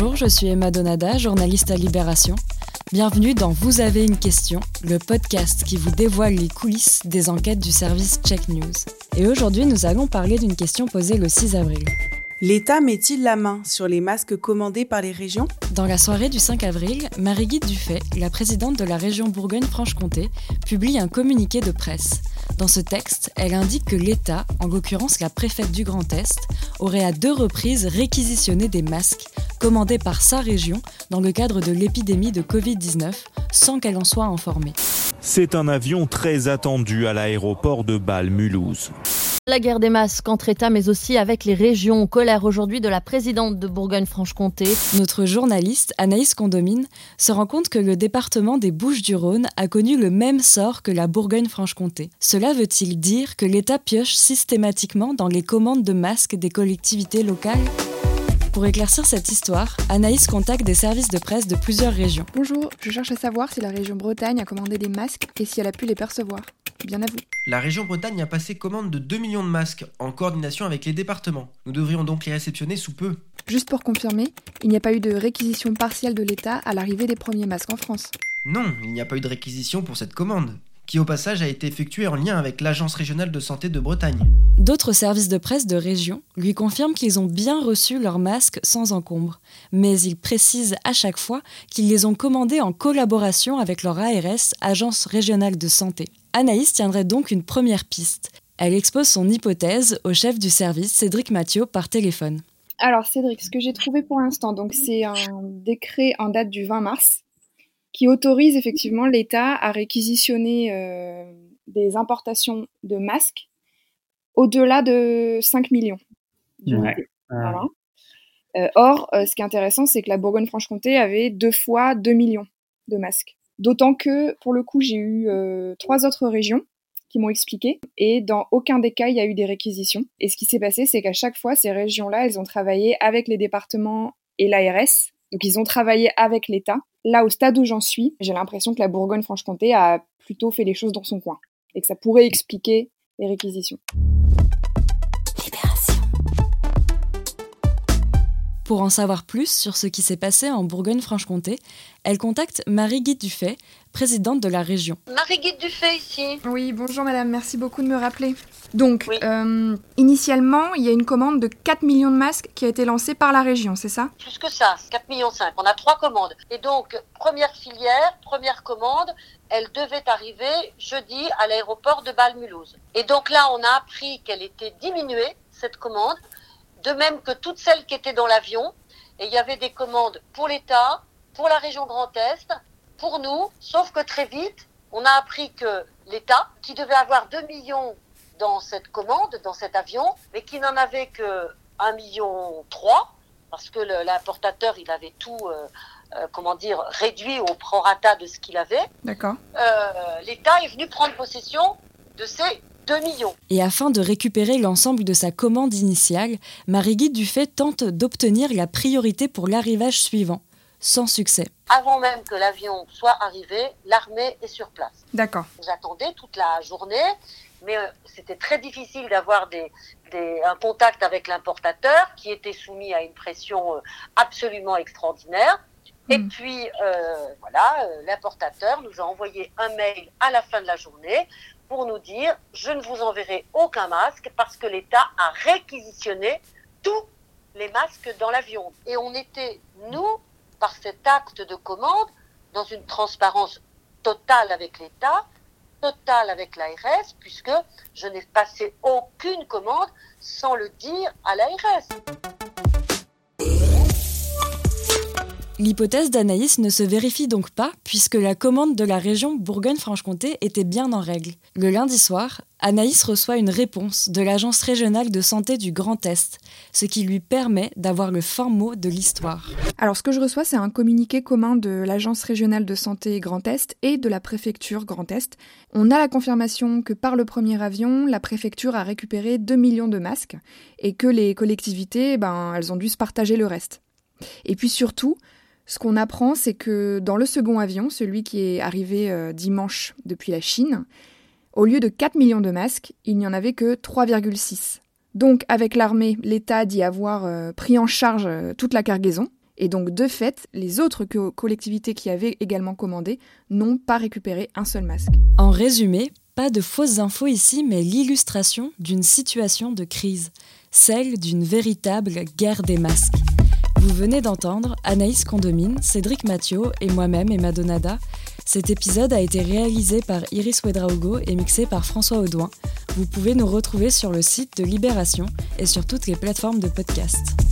Bonjour, je suis Emma Donada, journaliste à Libération. Bienvenue dans Vous avez une question, le podcast qui vous dévoile les coulisses des enquêtes du service Check News. Et aujourd'hui, nous allons parler d'une question posée le 6 avril. L'État met-il la main sur les masques commandés par les régions? Dans la soirée du 5 avril, Marie-Guide Dufay, la présidente de la région Bourgogne-Franche-Comté, publie un communiqué de presse. Dans ce texte, elle indique que l'État, en l'occurrence la préfète du Grand Est, aurait à deux reprises réquisitionné des masques commandés par sa région dans le cadre de l'épidémie de Covid-19 sans qu'elle en soit informée. C'est un avion très attendu à l'aéroport de Bâle-Mulhouse. La guerre des masques entre États, mais aussi avec les régions. Colère aujourd'hui de la présidente de Bourgogne-Franche-Comté. Notre journaliste, Anaïs Condomine, se rend compte que le département des Bouches-du-Rhône a connu le même sort que la Bourgogne-Franche-Comté. Cela veut-il dire que l'État pioche systématiquement dans les commandes de masques des collectivités locales? Pour éclaircir cette histoire, Anaïs contacte des services de presse de plusieurs régions. Bonjour, je cherche à savoir si la région Bretagne a commandé des masques et si elle a pu les percevoir. Bien à vous. La région Bretagne a passé commande de 2 millions de masques en coordination avec les départements. Nous devrions donc les réceptionner sous peu. Juste pour confirmer, il n'y a pas eu de réquisition partielle de l'État à l'arrivée des premiers masques en France. Non, il n'y a pas eu de réquisition pour cette commande qui au passage a été effectué en lien avec l'Agence régionale de santé de Bretagne. D'autres services de presse de région lui confirment qu'ils ont bien reçu leurs masques sans encombre, mais ils précisent à chaque fois qu'ils les ont commandés en collaboration avec leur ARS, Agence régionale de santé. Anaïs tiendrait donc une première piste. Elle expose son hypothèse au chef du service, Cédric Mathieu, par téléphone. Alors Cédric, ce que j'ai trouvé pour l'instant, donc c'est un décret en date du 20 mars qui autorise effectivement l'État à réquisitionner euh, des importations de masques au-delà de 5 millions. Euh, or, euh, ce qui est intéressant, c'est que la Bourgogne-Franche-Comté avait deux fois 2 millions de masques. D'autant que, pour le coup, j'ai eu trois autres régions qui m'ont expliqué, et dans aucun des cas, il y a eu des réquisitions. Et ce qui s'est passé, c'est qu'à chaque fois, ces régions-là, elles ont travaillé avec les départements et l'ARS donc ils ont travaillé avec l'État. Là, au stade où j'en suis, j'ai l'impression que la Bourgogne-Franche-Comté a plutôt fait les choses dans son coin et que ça pourrait expliquer les réquisitions. Pour en savoir plus sur ce qui s'est passé en Bourgogne-Franche-Comté, elle contacte Marie-Guy Dufay, présidente de la région. Marie-Guy Dufay ici. Oui, bonjour madame, merci beaucoup de me rappeler. Donc, euh, initialement, il y a une commande de 4 millions de masques qui a été lancée par la région, c'est ça? Plus que ça, 4 millions 5. On a trois commandes. Et donc, première filière, première commande, elle devait arriver jeudi à l'aéroport de Bâle-Mulhouse. Et donc là, on a appris qu'elle était diminuée, cette commande, de même que toutes celles qui étaient dans l'avion. Et il y avait des commandes pour l'État, pour la région Grand Est, pour nous, sauf que très vite, on a appris que l'État, qui devait avoir 2 millions dans cette commande, dans cet avion, mais qui n'en avait que 1 million 3, parce que l'importateur, il avait tout, euh, euh, comment dire, réduit au prorata de ce qu'il avait. D'accord. Euh, L'État est venu prendre possession de ces millions. Et afin de récupérer l'ensemble de sa commande initiale, Marie-Guy Dufay tente d'obtenir la priorité pour l'arrivage suivant, sans succès. Avant même que l'avion soit arrivé, l'armée est sur place. D'accord. J'attendais toute la journée, mais euh, c'était très difficile d'avoir des, un contact avec l'importateur qui était soumis à une pression euh, absolument extraordinaire. Et hmm. puis, euh, voilà, l'importateur nous a envoyé un mail à la fin de la journée pour nous dire je ne vous enverrai aucun masque parce que l'État a réquisitionné tous les masques dans l'avion. Et on était, nous, par cet acte de commande, dans une transparence totale avec l'État, totale avec l'ARS, puisque je n'ai passé aucune commande sans le dire à l'ARS. L'hypothèse d'Anaïs ne se vérifie donc pas puisque la commande de la région Bourgogne-Franche-Comté était bien en règle. Le lundi soir, Anaïs reçoit une réponse de l'Agence régionale de santé du Grand Est, ce qui lui permet d'avoir le fin mot de l'histoire. Alors ce que je reçois, c'est un communiqué commun de l'Agence régionale de santé Grand Est et de la préfecture Grand Est. On a la confirmation que par le premier avion, la préfecture a récupéré 2 millions de masques et que les collectivités, ben, elles ont dû se partager le reste. Et puis surtout, ce qu'on apprend, c'est que dans le second avion, celui qui est arrivé euh, dimanche depuis la Chine, au lieu de 4 millions de masques, il n'y en avait que 3,6. Donc avec l'armée, l'État dit avoir euh, pris en charge euh, toute la cargaison. Et donc, de fait, les autres collectivités qui avaient également commandé n'ont pas récupéré un seul masque. En résumé, pas de fausses infos ici, mais l'illustration d'une situation de crise, celle d'une véritable guerre des masques. Vous venez d'entendre Anaïs Condomine, Cédric Mathieu et moi-même Emma Donada. Cet épisode a été réalisé par Iris Wedraogo et mixé par François Audouin. Vous pouvez nous retrouver sur le site de Libération et sur toutes les plateformes de podcast.